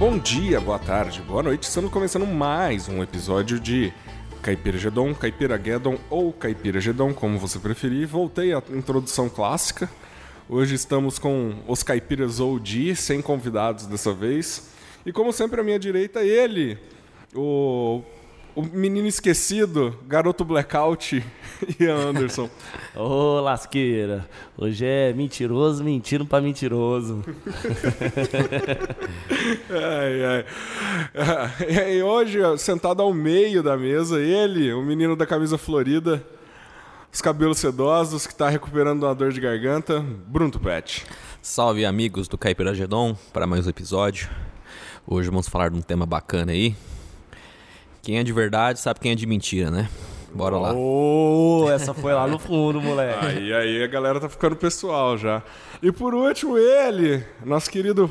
Bom dia, boa tarde, boa noite. Estamos começando mais um episódio de Caipira Gedon, Caipira Guedon ou Caipira Gedon, como você preferir. Voltei à introdução clássica. Hoje estamos com os Caipiras OG, sem convidados dessa vez. E como sempre à minha direita, ele, o, o menino esquecido, garoto blackout, Ian Anderson. Ô, lasqueira. Hoje é mentiroso, mentindo pra mentiroso. ai, ai. E hoje, sentado ao meio da mesa, ele, o menino da camisa florida, os cabelos sedosos, que tá recuperando uma dor de garganta, Bruno Tupete. Salve amigos do Caipira Gedon para mais um episódio. Hoje vamos falar de um tema bacana aí. Quem é de verdade sabe quem é de mentira, né? Bora lá. Ô, essa foi lá no fundo, moleque. Aí, aí a galera tá ficando pessoal já. E por último, ele, nosso querido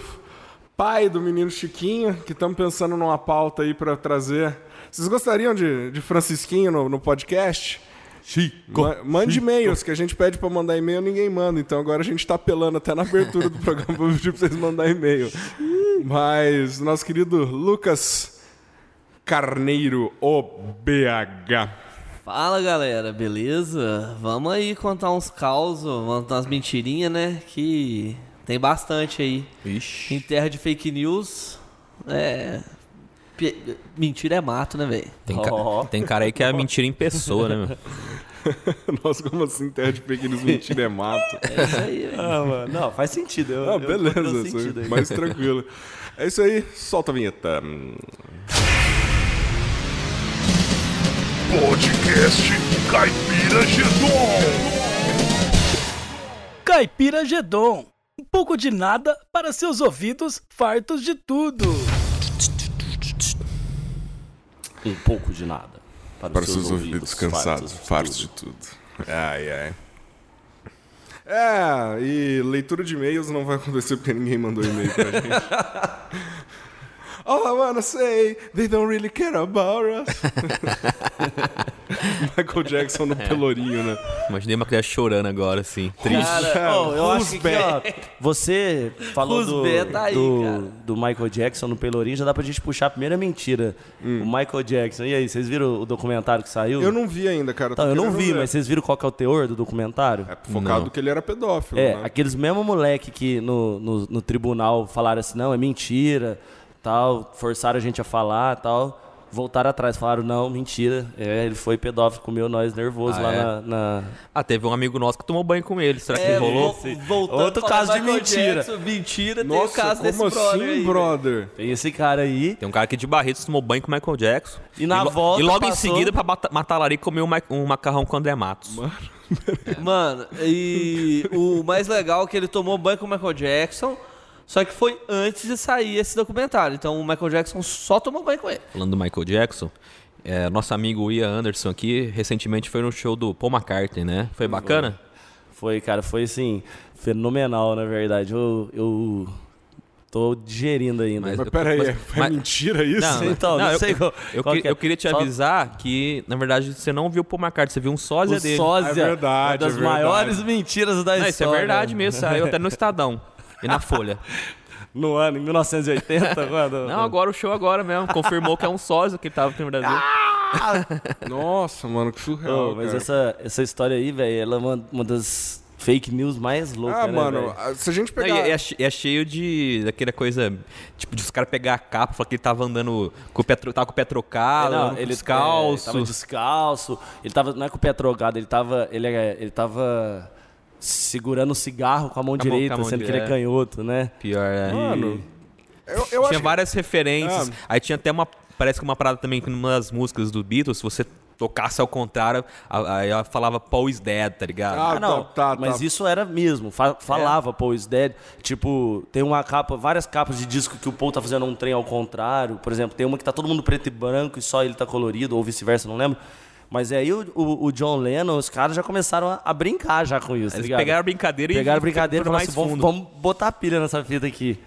pai do menino Chiquinho, que estamos pensando numa pauta aí para trazer. Vocês gostariam de, de Francisquinho no, no podcast? Chico, Ma mande e-mails, que a gente pede para mandar e-mail, ninguém manda. Então agora a gente tá apelando até na abertura do programa pra pedir pra vocês mandarem e-mail. Mas nosso querido Lucas Carneiro, o BH. Fala galera, beleza? Vamos aí contar uns causos, contar umas mentirinhas, né? Que tem bastante aí. Ixi. Em terra de fake news, é. pe- Mentira é mato, né, velho? Tem, ca- Ó. tem cara aí que é mentira em pessoa, né? meu? Nossa, como assim, terra de pequenos mentira é mato? É isso aí, velho. Ah, mano. Não, faz sentido. Eu, Ah, beleza, eu sentido aí. mais tranquilo. É isso aí, solta a vinheta. Podcast Caipira Gedon. Caipira Gedon. Um pouco de nada para seus ouvidos fartos de tudo. Um pouco de nada. Para os seus ouvidos cansados, fartos de tudo. Ai, ai. É, e leitura de e-mails não vai acontecer porque ninguém mandou e-mail pra gente. All I wanna say, they don't really care about us. Michael Jackson no pelourinho, né? Imaginei uma criança chorando agora, assim. Triste. Cara, oh, eu Who's acho que ó, você falou do, tá aí, do, do Michael Jackson no Pelourinho, já dá pra gente puxar a primeira mentira. O Michael Jackson. E aí, vocês viram o documentário que saiu? Eu não vi ainda, cara. Então, eu não vi, ver. mas vocês viram qual que é o teor do documentário? É focado Não. que ele era pedófilo, É, né? aqueles mesmo moleque que no, no, no tribunal falaram assim, não, é mentira, tal, forçaram a gente a falar, tal. Voltaram atrás, falaram, não, mentira. É, ele foi pedófilo, comeu nós nervoso Ah, lá é? na, na- Ah, teve um amigo nosso que tomou banho com ele. Será que É, rolou? vo- voltando Outro caso de mentira. Jackson, mentira, tem o Nossa, caso desse como brother assim, aí, velho. brother? Tem esse cara aí. Tem um cara aqui de Barretos que tomou banho com o Michael Jackson. E na lo- volta E logo em passou- seguida, pra matar a larica, comeu um, um macarrão com o André Matos. Mano, e o mais legal é que ele tomou banho com o Michael Jackson, só que foi antes de sair esse documentário. Então o Michael Jackson só tomou banho com ele. Falando do Michael Jackson, é, nosso amigo Ian Anderson aqui, recentemente foi no show do Paul McCartney, né? Foi bacana? Foi, cara, foi assim, fenomenal, na verdade. Eu, eu tô digerindo ainda. Mas- Mas peraí, Mas- é mas- mentira isso? Não, Então, não eu, sei eu, qual- eu qual que- é. eu queria te Só- avisar que, na verdade, você não viu o Paul McCartney, você viu um sósia o dele. sósia, É verdade, uma das é verdade. maiores mentiras da Não, história. isso é verdade mesmo, saiu até no Estadão e na Folha. No ano, em 1980, quando... Não, agora o show agora mesmo, confirmou que é um sósia que tava aqui no Brasil. Nossa, mano, que surreal, Ô, mas cara. essa, essa história aí, velho, ela é uma, uma das fake news mais loucas, Ah, né, mano, velho? a- se a gente Não, pegar... e é, che- é cheio de daquela coisa, tipo, de os caras pegar a capa, falar que ele tava andando com o pé, tava com o pé trocado, Não, ele descalço. é, tava descalço. Ele tava, não é com o pé trocado, ele tava, ele, é- ele tava segurando o cigarro com a mão Com direita, a mão sendo que ele é direita. canhoto, né? Pior, é. Mano, eu, eu tinha que- várias referências. Ah. Aí tinha até uma. Parece que uma parada também que numa das músicas do Beatles, se você tocasse ao contrário, aí ela falava Paul is dead, tá ligado? Ah, Ah, não, tá, tá, mas tá. isso era mesmo, fa- falava Paul is Dead, tipo, tem uma capa, várias capas de disco que o Paul tá fazendo um trem ao contrário, por exemplo, tem uma que tá todo mundo preto e branco e só ele tá colorido, ou vice-versa, não lembro, mas aí o, o- o John Lennon, os caras já começaram a, a brincar já com isso, tá Eles ligado? pegaram a brincadeira e Pegaram a brincadeira e falaram assim, vamos, botar a pilha nessa fita aqui.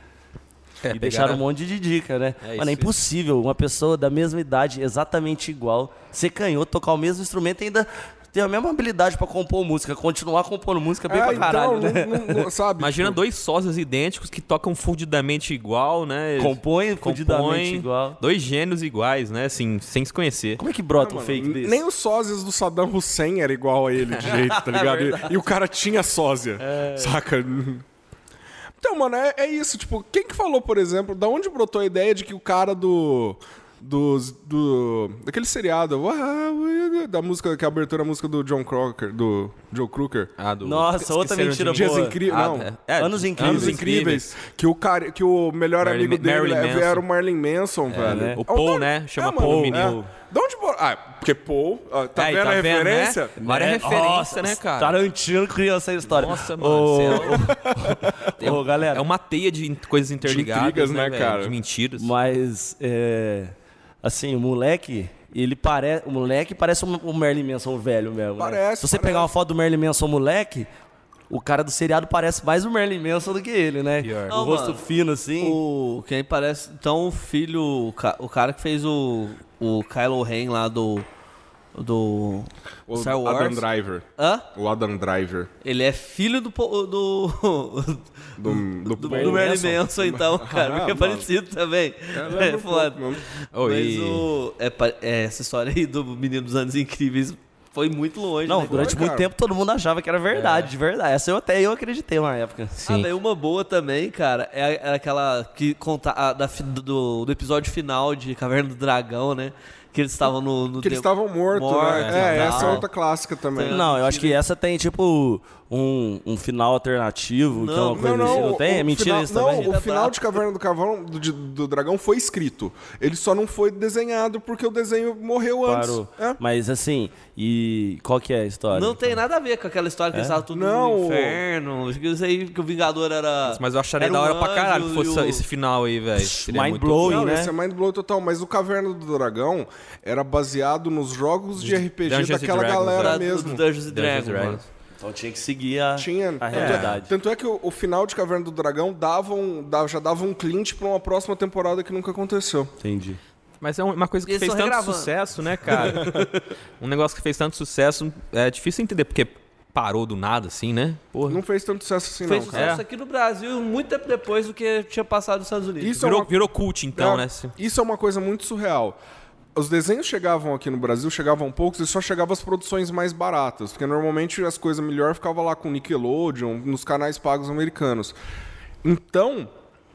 É, E deixaram um monte de dica, né? É Mano, é isso. impossível uma pessoa da mesma idade, exatamente igual, ser canhoto, tocar o mesmo instrumento e ainda tem a mesma habilidade pra compor música, continuar compondo música bem É, pra caralho, então, né? não- não- não- sabe? Imagina tipo, dois sósias idênticos que tocam fundidamente igual, né? Compõe fudidamente Compõem igual. Dois gênios iguais, né? Assim, sem se conhecer. Como é que brota um fake desse? Nem os sósias do Saddam Hussein era igual a ele de jeito, tá ligado? e, e o cara tinha sósia, saca? Então, mano, é, é isso. Tipo, quem que falou, por exemplo, da onde brotou a ideia de que o cara do... Dos, do, daquele seriado, da música, que é a abertura, a música do John Crocker, do Joe Crooker. Ah, do... Nossa, outra mentira boa. Incríveis, Ah, não. é. É, Anos Incríveis. Anos Incríveis. Que o, cara, que o melhor Marilyn- amigo dele Marilyn é- era o Marlon Manson, velho. né? O Paul, né? Chama Paul, é. menino. De onde... Ah, porque Paul... ah, tá Aí, vendo a vendo, né? referência? Várias É, referências, nossa, né, cara? Tarantino criou essa história. Nossa, mano, galera, É uma teia de coisas interligadas, intrigas, né, velho? cara? De mentiras. Mas, é, assim, o moleque, ele parece, o moleque parece um- o Merlin Manson velho mesmo. né? Parece, Se você parece. pegar uma foto do Merlin Manson moleque, o cara do seriado parece mais o Merlin Manson do que ele, né? Pior. O Não, rosto mano, fino, assim. O, quem parece. Então, o filho. O, o cara que fez o. O Kylo Ren lá do. Do. O Star Wars. Adam Driver. Hã? O Adam Driver. Ele é filho do. po- Do. Do, do, Do, do Merlin Manson, então, cara. Porque é parecido também. É um foda. Mas e- o. É, é, essa história aí do Menino dos Anos Incríveis foi muito longe. Não, né? durante muito tempo todo mundo achava que era verdade, de verdade. Essa eu até eu acreditei uma época. Ah, daí uma boa também, cara, é, é aquela que conta a- da, do, do episódio final de Caverna do Dragão, né? Que eles estavam no, no Que eles estavam mortos, Mortos né? É, essa é outra clássica também. Não, eu acho que essa tem, tipo, um, um final alternativo, que é uma Não, coisa Não, não, assim. Não o- tem? É mentira final, isso não, também? o final de Caverna do Cavão do, de- do Dragão foi escrito. Ele só não foi desenhado porque o desenho morreu antes. É. Mas assim, e qual que é a história? Não tem nada a ver com aquela história que eles estavam tudo Não, no inferno. Isso aí que o Vingador era. Mas eu acharia da um hora pra caralho que fosse o- esse final aí, velho. Mind blowing, Não, né? esse é mind blow total, mas o Caverna do Dragão era baseado nos jogos de RPG Dungeons daquela Dragons, galera da- mesmo. do Dungeons and Dungeons Dragons. Então tinha que seguir a, Tinha. a É. realidade. Tanto é que o, o final de Caverna do Dragão dava um, dava- já dava um clint pra uma próxima temporada que nunca aconteceu. Entendi. Mas é uma coisa que Eles fez tanto regravando. sucesso, né, cara? um negócio que fez tanto sucesso, é difícil entender porque parou do nada, assim, né? Porra. Não fez tanto sucesso assim, Fez não. cara. sucesso aqui no Brasil muito tempo depois do que tinha passado nos Estados Unidos. Isso é Virou, uma- virou cult, então, É, né? Isso é uma coisa muito surreal. Os desenhos chegavam aqui no Brasil, chegavam poucos e só chegavam as produções mais baratas, porque normalmente as coisas melhor ficavam lá com Nickelodeon, nos canais pagos americanos. Então,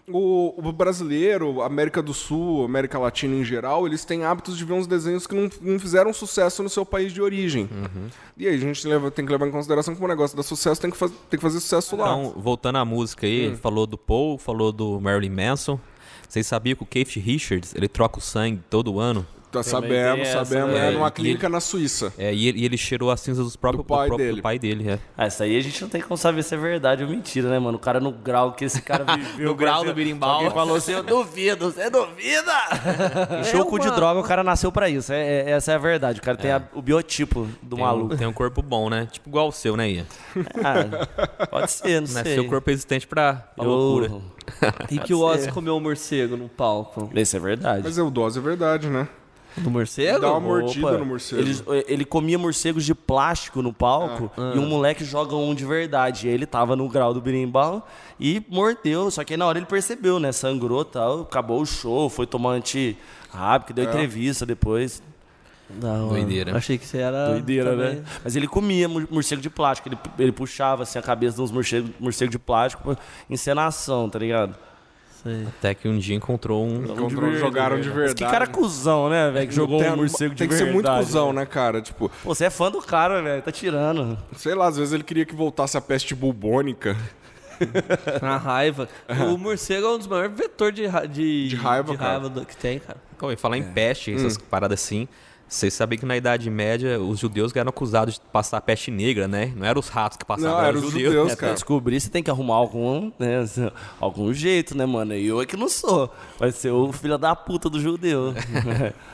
o, o brasileiro, América do Sul, América Latina em geral, eles têm hábitos de ver uns desenhos que não, não fizeram sucesso no seu país de origem. E aí a gente leva- tem que levar em consideração que o negócio dá sucesso tem que, faz- tem que fazer sucesso lá. Então, voltando à música aí, Hum. falou do Paul, falou do Marilyn Manson. Vocês sabiam que o Keith Richards, ele troca o sangue todo ano? Tá essa, sabendo. né? É numa clínica na Suíça. É, e ele, e ele cheirou as cinzas dos próprios, Do pai próprio- dele. do pai dele. É. Ah, isso aí a gente não tem como saber se é verdade ou mentira, né, mano? O cara no grau que esse cara viveu. No grau do birimbau. Alguém falou assim, eu duvido, você duvida? Encheu É o cu de droga, o cara nasceu pra isso. É, é- essa é a verdade. O cara tem a- o biotipo do Tem, maluco. um, tem um corpo bom, né? Tipo igual o seu, né, Ian? Ah, pode ser, não sei. Nasceu corpo resistente pra, pra Eu- loucura. E que o Ozzy comeu um morcego no palco. Isso é verdade. Mas é o dose é verdade, né? Do morcego? Dá uma mordida Opa, no morcego. Ele, ele comia morcegos de plástico no palco e um moleque joga um de verdade. Ele tava no grau do birimbau e mordeu. Só que aí na hora ele percebeu, né? Sangrou e tal. Acabou o show, foi tomar anti-rápido, deu entrevista depois. Não, Doideira. Achei que você era. Doideira, também. né? Mas ele comia mor- morcego de plástico. Ele, ele puxava assim a cabeça de uns morcegos morcego de plástico. Encenação, tá ligado? Sei. Até que um dia encontrou um. Encontrou, jogaram de Mas verdade. que cara cuzão, né, velho? Que jogou Tem- um morcego de Tem que verdade. ser muito cuzão, né, cara? Tipo, Pô, você é fã do cara, velho. Tá tirando. sei lá, às vezes ele queria que voltasse a peste bubônica. Na raiva. O morcego é um dos maiores vetores de, ra- de, De raiva, de raiva do- que tem, cara. Pô, e falar em peste, essas paradas assim. Vocês sabem que na Idade Média os judeus eram acusados de passar peste negra, né? Não eram os ratos que passavam, Não, eram os judeus, É, pra cara. descobrir, você tem que arrumar algum, né, algum jeito, né, mano? E eu é que não sou. Vai ser o filho da puta do judeu.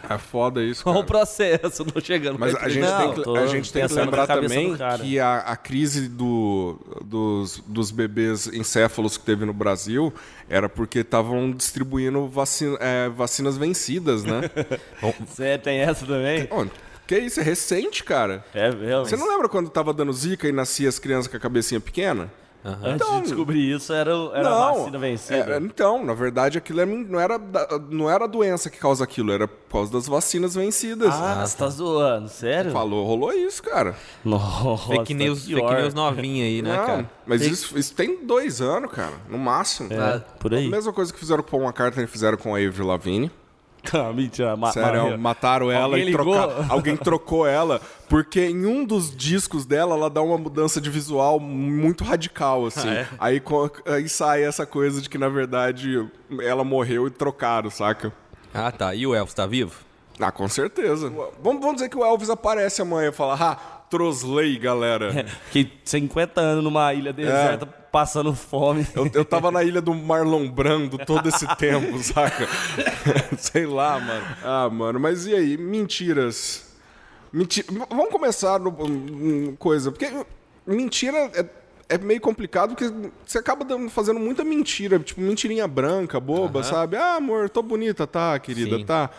É foda isso, Qual o cara. processo? Não chegando Mas pra a gente, Não, tem que, tô a gente tem que lembrar também cara. que a, a crise do, dos, dos bebês encéfalos que teve no Brasil era porque estavam distribuindo vacina- é, vacinas vencidas, né? Você tem essa também? Ó, Que isso, é recente, cara. É mesmo. Você não lembra quando tava dando zika e nascia as crianças com a cabecinha pequena? Antes de descobrir isso, era, era a vacina vencida. é, então, na verdade, aquilo era- não, era, não era a doença que causa aquilo, era por causa das vacinas vencidas. Ah, você tá zoando, sério? Falou, rolou isso, cara. Nossa, Fake news, tá fake news novinha aí, né, não, cara? mas isso, isso tem dois anos, cara, no máximo. É, por aí. A mesma coisa que fizeram com o Paul McCartney fizeram com a Avril Lavigne. Ah, mentira, ma Sério, ma- mataram ela Alguém e trocaram. Alguém trocou ela, porque em um dos discos dela ela dá uma mudança de visual muito radical, assim. Ah, é? aí, aí sai essa coisa de que, na verdade, ela morreu e trocaram, saca? Ah, tá. E o Elvis tá vivo? Ah, com certeza. Vamos, vamos dizer que o Elvis aparece amanhã e fala, ah, trosley, galera. Fiquei 50 anos numa ilha deserta passando fome. Eu, eu tava na ilha do Marlon Brando todo esse tempo, saca? Sei lá, mano. Ah, mano, mas e aí? Mentiras. Menti... Vamos começar no hum, coisa, porque mentira é, é meio complicado porque você acaba fazendo muita mentira, tipo mentirinha branca, boba, sabe? Ah, amor, tô bonita, tá, querida, Sim. tá.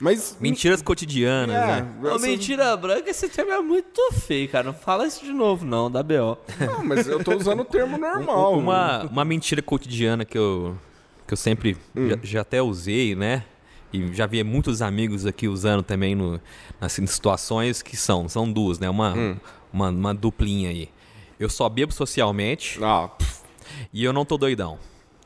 Mas Mentiras cotidianas, é, né? Ô, essas- mentira branca, esse termo é muito feio, cara. Não fala isso de novo, não, da BO. Não, mas eu tô usando o termo normal. Uma, uma mentira cotidiana que eu, que eu sempre já, já até usei, né? E já vi muitos amigos aqui usando também no, nas situações que são, são duas, né? Uma, uma, uma duplinha aí. Eu só bebo socialmente Ah, pff, e eu não tô doidão.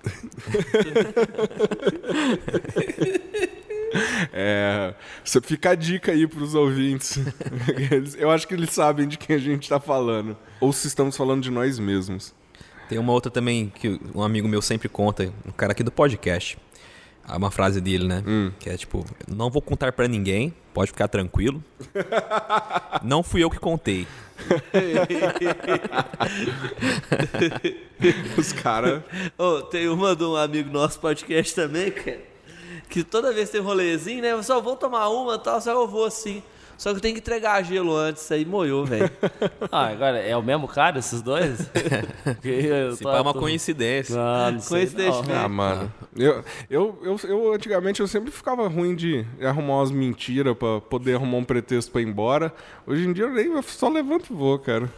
É, você fica a dica aí pros ouvintes. Eles- eu acho que eles sabem de quem a gente tá falando. Ou se estamos falando de nós mesmos. Tem uma outra também que um amigo meu sempre conta, um cara aqui do podcast. É Uma frase dele, né? Que é tipo: Não vou contar pra ninguém, pode ficar tranquilo. Não fui eu que contei. Os caras. Ô, tem uma de um amigo nosso podcast também, cara. Que toda vez tem um rolezinho, né? Eu só vou tomar uma e tal, só eu vou assim. Só que eu tenho que entregar gelo antes, aí moiou, velho. Ah, agora é o mesmo cara, esses dois? Se tô- é uma tô- coincidência. Ah, não sei Coincidentemente. não. Ah, mano. Eu, eu, eu, eu, antigamente, eu sempre ficava ruim de arrumar umas mentiras pra poder arrumar um pretexto pra ir embora. Hoje em dia eu nem eu só levanto e vou, cara.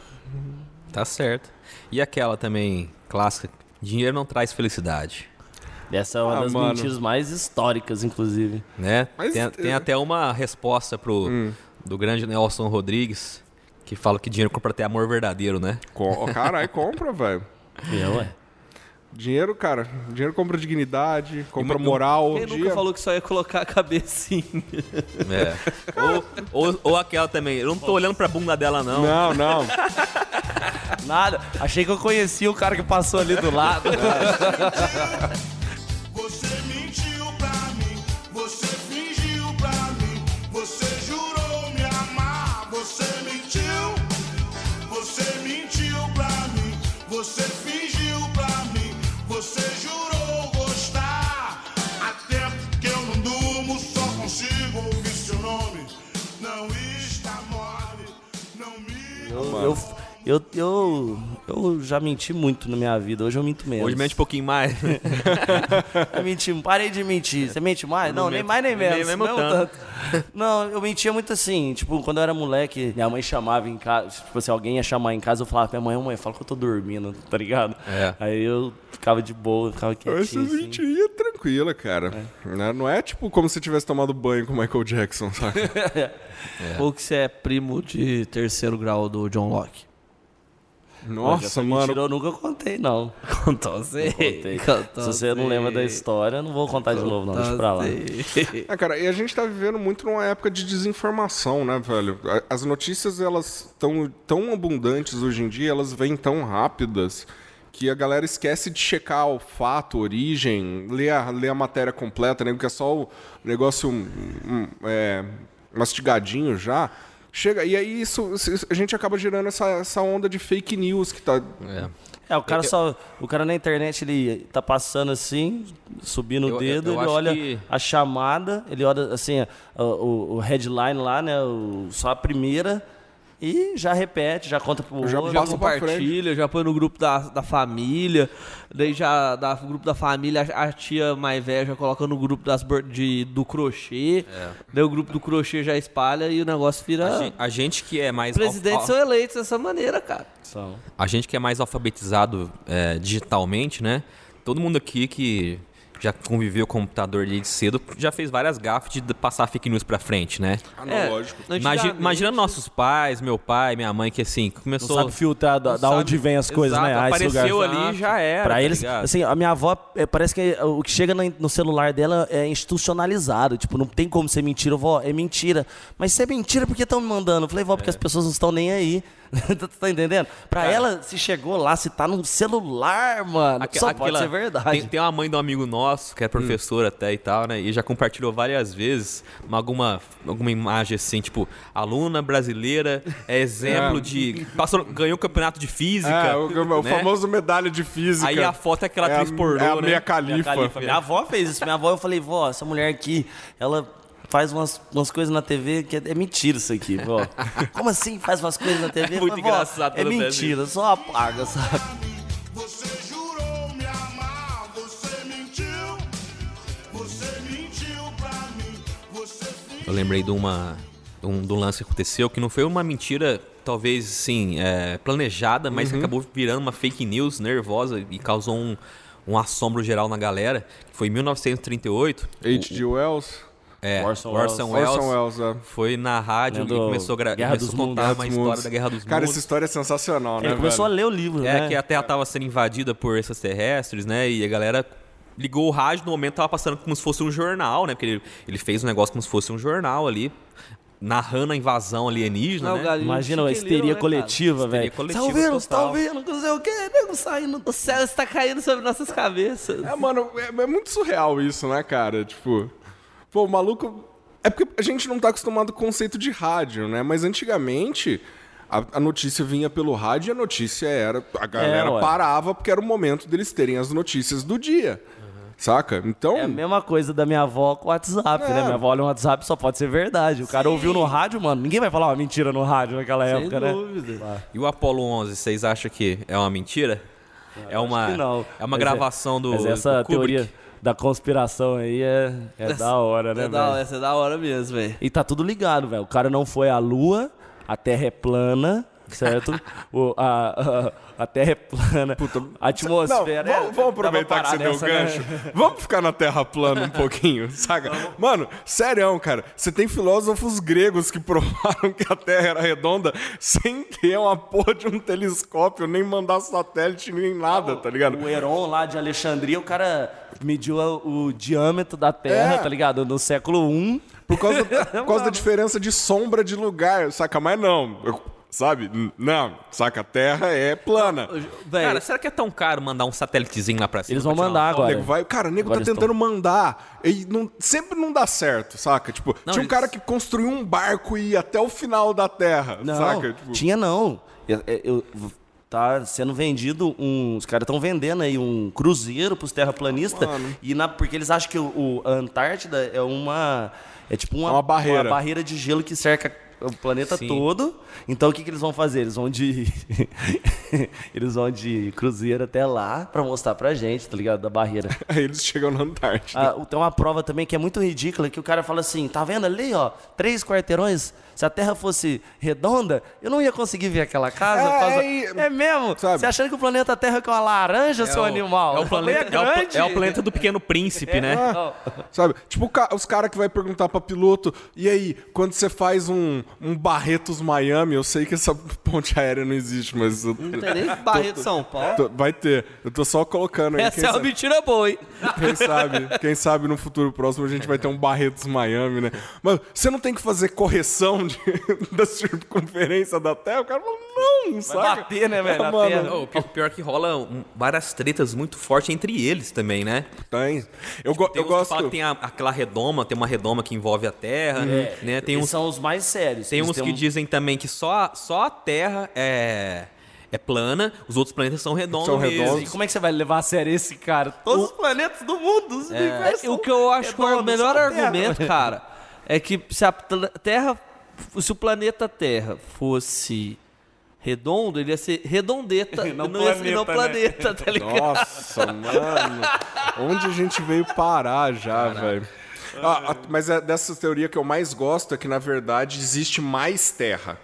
Tá certo. E aquela também clássica: Dinheiro não traz felicidade. Essa é uma Ah, das mano. mentiras mais históricas, inclusive. Né? Mas, tem, é- tem até uma resposta pro do grande Nelson Rodrigues que fala que dinheiro compra até amor verdadeiro, né? Com, caralho, compra, velho. Eu, ué. Dinheiro, cara. Dinheiro compra dignidade, compra E- moral. Quem dia- nunca falou que só ia colocar a cabecinha? É. ou, ou, ou aquela também. Eu não tô olhando pra bunda dela, não. Não, não. Nada. Achei que eu conhecia o cara que passou ali do lado. Me. Eu, eu, eu, eu, já menti muito na minha vida. Hoje eu minto menos. Hoje mente um pouquinho mais. Eu menti, parei de mentir. Você mente mais? Não, nem mente. mais nem Nem menos. mesmo Não, tanto. tanto. Não, eu mentia muito assim. Tipo, quando eu era moleque, minha mãe chamava em casa. Tipo assim, alguém ia chamar em casa, eu falava pra minha mãe, mãe, fala que eu tô dormindo, tá ligado? É. Aí eu ficava de boa, ficava quietinho. Essas Assim. mentirinhas tranquila, cara. Né? Não é tipo como se tivesse tomado banho com o Michael Jackson, saca? Ou que você é primo de terceiro grau do John Locke? Nossa, Essa mano. mentira eu nunca contei, não. Contou sim. Contei. Contou Se você não lembra da história, não vou contar de novo, não. Deixa pra lá. É, cara, e a gente tá vivendo muito numa época de desinformação, né, velho? As notícias, elas estão tão abundantes hoje em dia, elas vêm tão rápidas que a galera esquece de checar o fato, a origem, ler a, ler a matéria completa, né? Porque é só o negócio hum, hum, é, mastigadinho já. Chega, e aí isso, isso- a gente acaba gerando essa, essa onda de fake news que tá... É. É, o cara só. O cara na internet, ele tá passando assim, subindo Eu- o dedo, eu- eu ele olha que- a chamada, ele olha assim, o, o- o headline lá, né? o- só a primeira. E já repete, já conta pro Já outro. Já compartilha, já põe no grupo da, da família. Daí já dá no grupo da família, a, a tia mais velha já coloca no grupo das, de, do crochê. Daí o grupo do crochê já espalha e o negócio A vira. gen- A gente que é mais. Presidentes al- são eleitos dessa maneira, cara. São. A gente que é mais alfabetizado é, digitalmente, né? Todo mundo aqui que já conviveu com o computador desde cedo já fez várias gafas de passar fake news pra frente, né? Analógico. Imagina, Antigamente- imagina nossos pais, meu pai, minha mãe, que assim, Não começou. sabe filtrar da, não da onde vem as coisas, Exato, né? Ah, Apareceu lugar- ali já era. Pra tá eles, ligado? assim, a minha avó, é, parece que é, o que chega no, no celular dela é institucionalizado. Tipo, não tem como ser mentira. Vó, é mentira. Mas se é mentira, por que estão me mandando? Eu falei, vó, É. porque as pessoas não estão nem aí. tu tá entendendo? Pra ela, se chegou lá, se tá num celular, mano, Aque- só pode aquela- ser verdade. Tem, tem uma mãe de um amigo nosso, que é professora até e tal, né? E já compartilhou várias vezes uma- alguma, alguma imagem assim, tipo, aluna brasileira é exemplo É. de. Passou, ganhou o campeonato de física. É, o, o né? famoso medalha de física. Aí a foto é aquela é atriz a, pornô, é a né? Mia Khalifa. Minha, Califa. Minha avó fez isso. Minha avó, eu falei, vó, essa mulher aqui, ela faz umas, umas coisas na TV que é, é mentira isso aqui, vó. Como assim faz umas coisas na TV? É muito "Vó, engraçado É pelo mentira, só apaga, sabe? Você jurou me amar, você mentiu. Você mentiu pra mim, você fingiu. Eu lembrei de uma. Um, de um lance que aconteceu que não foi uma mentira, talvez, sim, é, planejada, mas Uhum. que acabou virando uma fake news nervosa e causou um, um assombro geral na galera. Que foi em 1938. H.G. Wells. É, Orson Orson, Welles. Orson Welles, é. foi na rádio Lendo e começou a, gra- Guerra começou dos contar Mundos. uma história Mundos. da Guerra dos Cara, Mundos. essa história é sensacional, né, Ele começou velho? a ler o livro, É, né? que a Terra tava sendo invadida por extraterrestres, né? E a galera ligou o rádio, no momento tava passando como se fosse um jornal, né? Porque ele, ele fez um negócio como se fosse um jornal ali, narrando a invasão alienígena, Não, né? galinho Imagina a histeria né, coletiva, velho. Tá ouvindo? Você tá total. ouvindo? Não sei o quê, nego saindo. cara? O céu está caindo sobre nossas cabeças. É, mano, é, é muito surreal isso, né, cara? Tipo, pô, o maluco. É porque a gente não tá acostumado com o conceito de rádio, né? Mas antigamente a, a notícia vinha pelo rádio e a notícia era. A galera ué. parava porque era o momento deles terem as notícias do dia. Saca? Então. É a mesma coisa da minha avó com o WhatsApp, É. né? Minha avó olha no WhatsApp só pode ser verdade. O cara ouviu no rádio, mano. Ninguém vai falar uma mentira no rádio naquela Sem época, né? dúvida. E o Apollo 11, vocês acham que é uma mentira? É uma, não. é uma Mas gravação do. Mas essa do Kubrick. teoria da conspiração aí é, é da hora, né, É da, velho? essa é da hora mesmo, velho. E tá tudo ligado, velho. O cara não foi à lua, a Terra é plana, certo? o, a, a, a Terra é plana, a atmosfera... Não, é- vamos, vamos aproveitar que você deu o né? gancho. Vamos ficar na Terra plana um pouquinho, saca? Mano, sério, cara. Você tem filósofos gregos que provaram que a Terra era redonda sem ter uma porra de um telescópio, nem mandar satélite, nem nada, tá ligado? O Heron lá de Alexandria, o cara mediu o diâmetro da Terra, É. tá ligado? No século I. Por causa, por causa da diferença de sombra de lugar, saca? Mas não, eu- sabe? Não, saca? A Terra é plana. Velho, Cara, será que é tão caro mandar um satélitezinho lá pra cima? Eles vão mandar agora. Nego vai, cara, o nego Agora tá tentando mandar. E não- sempre não dá certo, saca? Tipo, Não, tinha um eles- cara que construiu um barco e ia até o final da Terra, Não, saca? Tipo, tinha não. Eu, eu- tá sendo vendido um. Os caras estão vendendo aí um cruzeiro pros terraplanistas. E na, porque eles acham que o, o- a Antártida é uma. É tipo uma, É uma barreira. uma barreira de gelo que cerca o planeta Sim. todo. Então o que, que eles vão fazer? Eles vão de. eles vão de cruzeiro até lá pra mostrar pra gente, tá ligado? Da barreira. Aí eles chegam na Antártida. Ah, tem uma prova também que é muito ridícula, que o cara fala assim, tá vendo ali, ó, três quarteirões, se a Terra fosse redonda, eu não ia conseguir ver aquela casa. É, causa- aí- é mesmo? sabe? Você achando que o planeta Terra é uma laranja, seu o- animal? É o, planeta, É é, o, é planeta do Pequeno Príncipe, né? Sabe? Tipo os caras que vai perguntar pra piloto, e aí, quando você faz um, um Barretos Miami, eu sei que essa ponte aérea não existe, mas. eu- não tem nem Barreto São Paulo. tô- vai ter. Eu tô só colocando aí. Essa é uma sabe- mentira boa, hein? Quem sabe, quem sabe no futuro próximo a gente vai ter um Barretos Miami, né? Mas você não tem que fazer correção de- da circunferência da Terra? O cara fala, não, saca? bater, né, velho, na Mano. Oh, o pi- pior que rola um- várias tretas muito fortes entre eles também, né? Tem. Eu, go- Tem eu gosto. que falam que tem a- aquela redoma, tem uma redoma que envolve a Terra, né? Tem uns, são os mais sérios. tem uns que um- dizem também que só, a- só a Terra é, é plana, os outros planetas são redondos São mesmo. redondos. E como é que você vai levar a sério esse cara? Todos os planetas do mundo, os universos O que eu acho que é o melhor Terra. argumento, cara, é que se a Terra se o planeta Terra fosse redondo, ele ia ser redondeta Não e não, ia ser, não planeta, né? planeta, tá ligado? Nossa, mano. Onde a gente veio parar já, velho? Ah, a- mas é dessa teoria que eu mais gosto é que, na verdade, existe mais terra.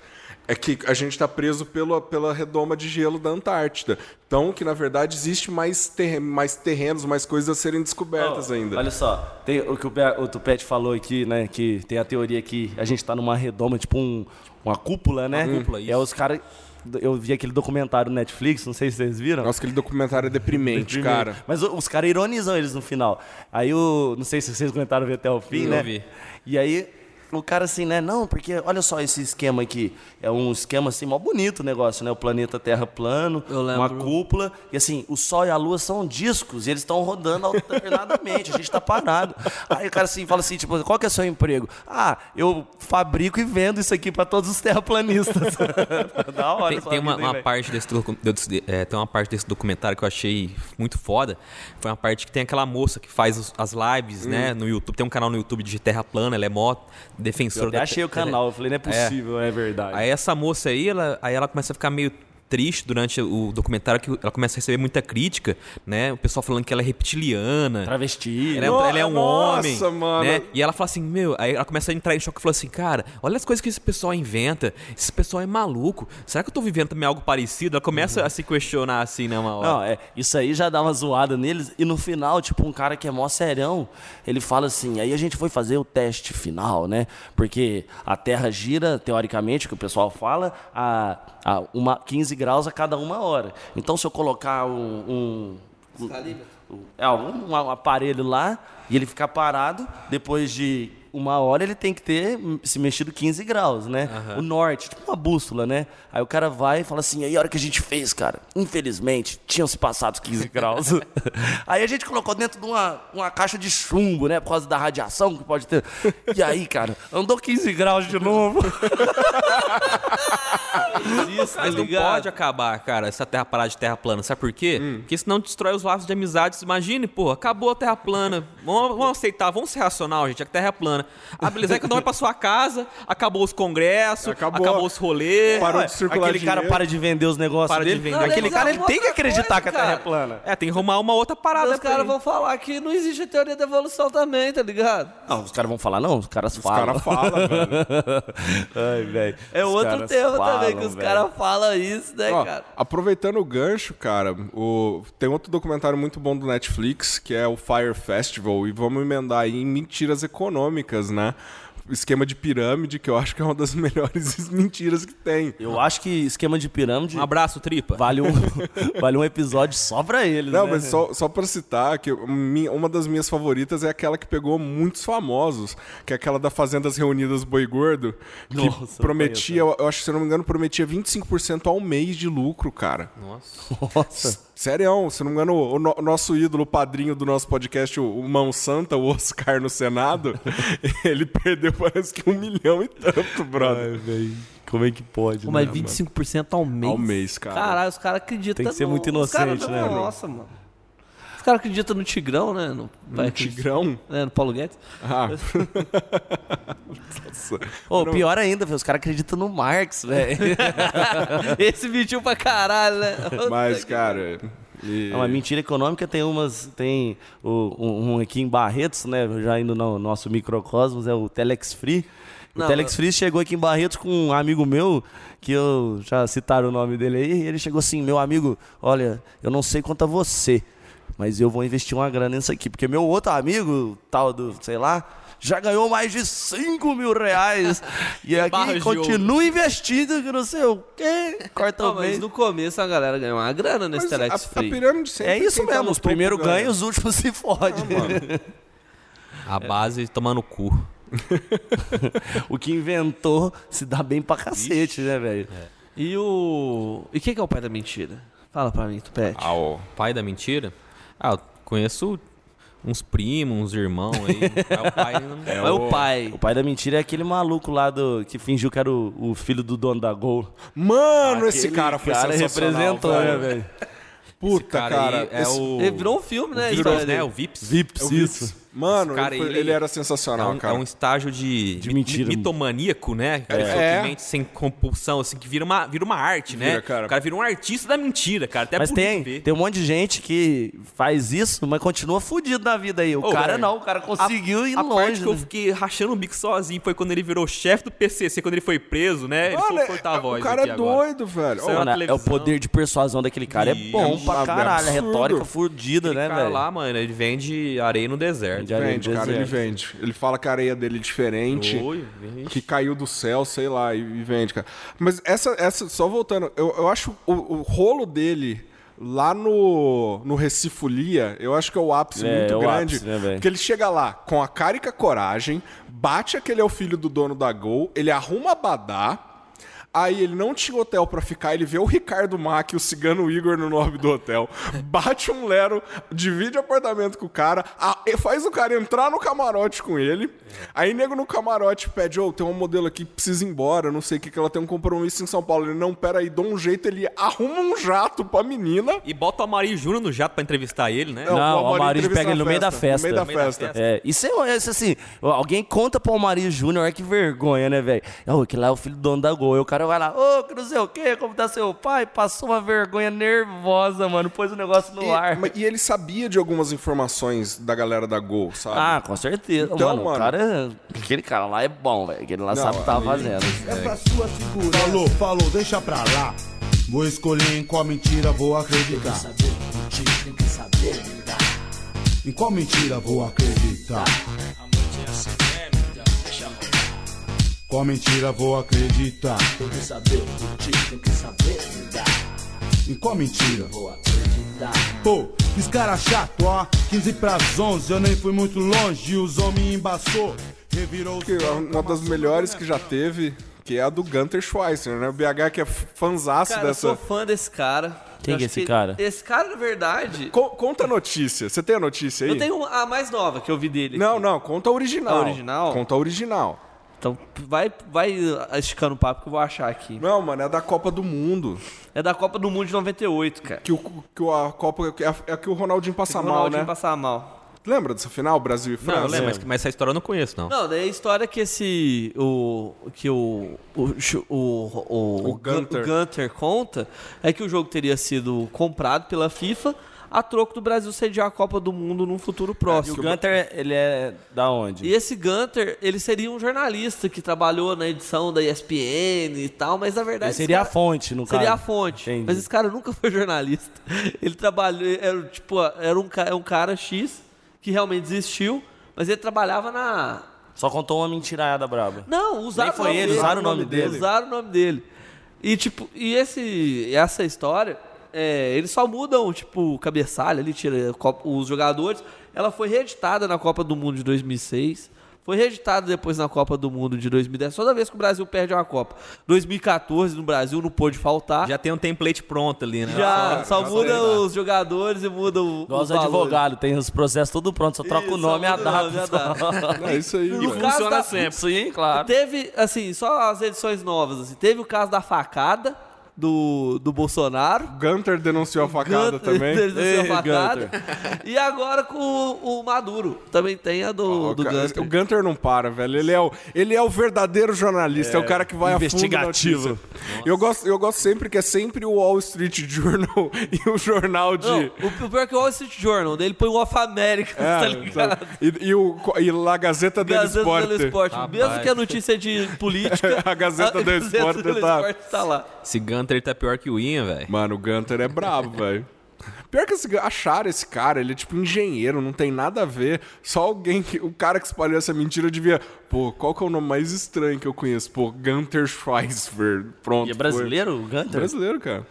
É que a gente está preso pela, pela redoma de gelo da Antártida. Então, que, na verdade, existe mais, terre- mais terrenos, mais coisas a serem descobertas Ó, ainda. Olha só, tem o que o, o Tupete falou aqui, né? Que tem a teoria que a gente tá numa redoma, tipo um, uma cúpula, né? Uma cúpula, É isso. os caras. Eu vi aquele documentário no Netflix, não sei se vocês viram. Nossa, aquele documentário é deprimente, cara. Mas os caras ironizam eles no final. Aí o. Não sei se vocês comentaram ver até o fim, Eu né? vi. E aí. O cara assim, né? Não, porque olha só esse esquema aqui. É um esquema assim, mó bonito o negócio, né? O planeta Terra plano, uma cúpula. E assim, o Sol e a Lua são discos e eles estão rodando alternadamente. a gente tá parado. Aí o cara assim fala assim, tipo, qual que é o seu emprego? Ah, eu fabrico e vendo isso aqui pra todos os terraplanistas. da hora. Tem, tem uma, uma parte desse, é, tem uma parte desse documentário que eu achei muito foda. Foi uma parte que tem aquela moça que faz os- as lives, Hum. né, no YouTube. Tem um canal no YouTube de Terra Plana, ela é mó defensora Eu até da achei o canal, eu falei, não é possível, é, verdade. Aí essa moça aí, ela, aí ela começa a ficar meio triste durante o documentário que ela começa a receber muita crítica, né? O pessoal falando que ela é reptiliana. Travesti. Ela é, No- ela é um Nossa, homem, mano. né? E ela fala assim, meu, aí ela começa a entrar em choque e fala assim, cara, olha as coisas que esse pessoal inventa, esse pessoal é maluco. Será que eu tô vivendo também algo parecido? Ela começa a se questionar assim, né, uma hora. Não, é, isso aí já dá uma zoada neles. E no final, tipo, um cara que é mó serão, ele fala assim, aí a gente foi fazer o teste final, né? Porque a Terra gira, teoricamente, que o pessoal fala, a, a uma, 15 graus a cada uma hora. Então, se eu colocar um... um é, um, um aparelho lá e ele ficar parado, depois de uma hora ele tem que ter hum, se mexido 15 graus, né? O norte, tipo uma bússola, né? Aí o cara vai e fala assim, aí a hora que a gente fez, cara, infelizmente, tinham se passado os 15 graus. aí a gente colocou dentro de uma, uma caixa de chumbo, né? Por causa da radiação que pode ter. E aí, cara, andou 15 graus de novo. Isso, tá Mas não ligado? pode acabar, cara, essa terra parada de terra plana. Sabe por quê? Hum. Porque senão destrói os laços de amizades. Imagine, pô, acabou a terra plana. Vamos, vamos aceitar, vamos ser racional, gente. A terra é plana. Ah, beleza, aí cada um vai pra sua casa, acabou os congressos, Acabou. acabou, os rolês. Parou de circular Aquele cara dinheiro. para de vender os negócios Para de dele. vender. Não, aquele cara ele tem que acreditar coisa, que a Terra é cara. plana. É, tem que arrumar uma outra parada Os caras vão falar que não existe a teoria da evolução também, tá ligado? Não, os caras vão falar, não, os caras Os falam. caras falam, velho. Ai, velho. É Os outro tema falam, também, que os caras falam isso, né, Ó, cara? aproveitando o gancho, cara, o... tem outro documentário muito bom do Netflix, que é o Fire Festival, e vamos emendar aí em mentiras econômicas, né? Esquema de pirâmide, que eu acho que é uma das melhores mentiras que tem. Eu acho que esquema de pirâmide Um abraço, tripa. vale um, vale um episódio só pra eles, Não, né? mas só, só pra citar, que uma das minhas favoritas é aquela que pegou muitos famosos, que é aquela da Fazendas Reunidas Boi Gordo, que Nossa, prometia, eu, eu acho que se eu não me engano, prometia 25% ao mês de lucro, cara. Nossa. Nossa. Sério, se não me engano, o, no- o nosso ídolo, o padrinho do nosso podcast, o, o Mão Santa, o Oscar no Senado, ele perdeu parece que um milhão e tanto, brother. Como é que pode, Mas né, mano? 25% ao mês. Ao mês, cara. Caralho, os caras acreditam Tem que ser no- muito inocente, não- né? Nossa, mano. Os caras acreditam no Tigrão, né? No, Um tigrão? né, no Paulo Guedes. Ah. Nossa. Ô, pior ainda, os caras acreditam no Marx, velho. Esse mentiu pra caralho, né? Mas, cara. e- É uma mentira econômica tem umas. Tem o- um, um aqui em Barretos, né? Já indo no nosso microcosmos, é o Telex Free. O Não, Telex Free chegou aqui em Barretos com um amigo meu, que eu já citaram o nome dele aí, e ele chegou assim, meu amigo, olha, eu não sei quanto a você, mas eu vou investir uma grana nisso aqui, porque meu outro amigo, tal do, sei lá, já ganhou mais de 5 mil reais. E aqui continua investindo, que não sei o quê. Corta Não, o mas mês. no começo a galera ganhou uma grana nesse Mas a, Telex a Free. pirâmide sempre É isso tá mesmo, os primeiros ganha. ganham, os últimos se fodem. A base tomando cu. o que inventou se dá bem pra cacete, né, velho? E o. E quem que é o pai da mentira? Fala pra mim, tu pede. Ah, ó. Pai da mentira? Ah, eu conheço uns primos, uns irmãos aí. Mas o pai não... É o pai. O pai da mentira é aquele maluco lá do que fingiu que era o, o filho do dono da Gol. Mano, esse Aquele cara foi cara sensacional, representou, né, velho? Puta, Esse cara, cara. é esse- o... Ele virou um filme, né? Vips, história né? O Vips. Vips, É o isso. Mano, cara, ele, foi- ele- era É sensacional, um, cara. é um estágio de, De mentira. mitomaníaco, né? A É. sem compulsão, assim, que vira uma, vira uma arte, né? Vira, cara. O cara vira um artista da mentira, cara. Até Mas tem, tem um monte de gente que faz isso, mas continua fudido na vida aí. O Ô, cara velho, não, o cara conseguiu ir a longe. parte que eu né? fiquei rachando o bico sozinho foi quando ele virou chefe do PCC, quando ele foi preso, né? Ele Mano, foi é- porta-voz o cara aqui é agora. doido, velho. Mano, é o poder de persuasão daquele cara é bom é pra um caralho. A retórica fudida, né, velho? lá, mano, ele vende areia no deserto. Vende areia. vende, cara, ele vende. Ele fala que a areia dele é diferente. Oi, que caiu do céu, sei lá, e, vende, cara. Mas essa, essa só voltando, eu, eu acho o, o rolo dele lá no, no Recifolia, eu acho que é o ápice É, muito é o grande. ápice, né, porque ele chega lá com a cara e com a coragem, bate aquele é o filho do dono da Gol, ele arruma Badá. Aí ele não tinha hotel pra ficar, ele vê o Ricardo Mack e o cigano Igor no nome do hotel, bate um lero, divide apartamento com o cara, a- e faz o cara entrar no camarote com ele. Aí nego no camarote pede, ô, tem uma modelo aqui que precisa ir embora, não sei o que, que ela tem um compromisso em São Paulo. Ele, não, pera aí, dá um jeito, ele arruma um jato pra menina. E bota o Amari Júnior no jato pra entrevistar ele, né? Não, Não, o entrevista pega ele no meio da festa, festa. no meio da No meio da festa. festa. É, isso é isso assim, alguém conta pro Almario Júnior, olha que vergonha, né, velho? Ô, que lá é o filho do dono da Gol. E o cara vai lá, ô, que não sei o quê, como tá seu pai? Passou uma vergonha nervosa, mano, pôs o negócio no E, ar. mas- e ele sabia de algumas informações da galera da Gol, sabe? Ah, com certeza. Então, mano, mano- o cara. Aquele cara lá é bom, velho. Aquele lá sabe o que tava fazendo. Falou, falou, deixa pra lá. Vou escolher em qual mentira vou acreditar. Em qual mentira vou acreditar? Qual mentira vou acreditar? Em qual mentira? Pô, esse cara chato, ó. 15 pras 11, eu nem fui muito longe. Os homens embaçou. Revirou que é uma das melhores que já teve, que é a do Gunter Schweitzer, né? O BH que é fanzaço Cara, eu dessa. sou fã desse cara. Quem que é esse cara? Esse cara, na verdade. Co- conta a notícia. Você tem a notícia aí? Eu tenho a mais nova que eu vi dele. Não, aqui. não, conta a original. A original? Conta a original. Então vai, vai esticando o papo que eu vou achar aqui. Não, mano, é da Copa do Mundo. É da Copa do Mundo de 98, cara. Que, o, que o- a Copa. É, é que o Ronaldinho passa O mal, Ronaldinho né? passar mal. Lembra dessa final, Brasil e Não, França? eu lembro, mas, mas essa história eu não conheço, não. Não, daí a história é que esse. O. Que o. O, o, o, O Gunter. o Gunter conta é que o jogo teria sido comprado pela FIFA a troco do Brasil sediar a Copa do Mundo num futuro E o próximo. Gunter, ele é da onde? E esse Gunter, ele seria um jornalista que trabalhou na edição da ESPN e tal, mas na verdade. Ele seria a cara- fonte, no caso. Seria a fonte. Entendi. Mas esse cara nunca foi jornalista. Ele trabalhou, era tipo, era um, ca- é um cara X que realmente existiu, mas ele trabalhava na. Só contou uma mentirada braba. Não, usaram Nem foi o nome ele, dele. usaram o nome dele. Usaram o nome dele. E tipo, e esse, essa história, é, eles só mudam, tipo, o cabeçalho ali, tira os jogadores. Ela foi reeditada na Copa do Mundo de 2006. Foi reeditada depois na Copa do Mundo de 2010. Toda vez que o Brasil perde uma Copa. 2014 no Brasil não pôde faltar. Já tem um template pronto ali, né? Já, só já muda os jogadores e muda o, Igual os os valores. advogados, tem os processos tudo pronto, só troca o Isso, nome e a só muda o nome e a data. É isso aí, caso Funciona da- sempre. Sim, claro. Teve, assim, só as edições novas, assim. Teve o caso da facada do, do Bolsonaro. Gunter denunciou a facada Gunter- também. Ele desceu a facada. E agora com o, o Maduro. Também tem a do, O do cara- Gunter. O Gunter não para, velho. Ele é o, ele é o verdadeiro jornalista. É, o cara que vai investigativo. a. Eu gosto, eu gosto sempre que é sempre o Wall Street Journal e o jornal de... Não, o, o pior é que o Wall Street Journal, dele põe o Off America, É, tá ligado? E, e, o, e Gazeta dello Gazeta dello Sport. Rapaz. Mesmo que a notícia é de política, A Gazeta Sport dello tá- Sport tá lá. Esse Gunter ele tá pior que o Ian, velho. Mano, o Gunter é brabo, velho. Pior que esse, acharam esse cara, ele é tipo engenheiro, não tem nada a ver. Só alguém que. O cara que espalhou essa mentira devia. Pô, qual que é o nome mais estranho que eu conheço? Pô, Gunter Schweisfer. Pronto. E é brasileiro, o Gunter? Brasileiro, cara.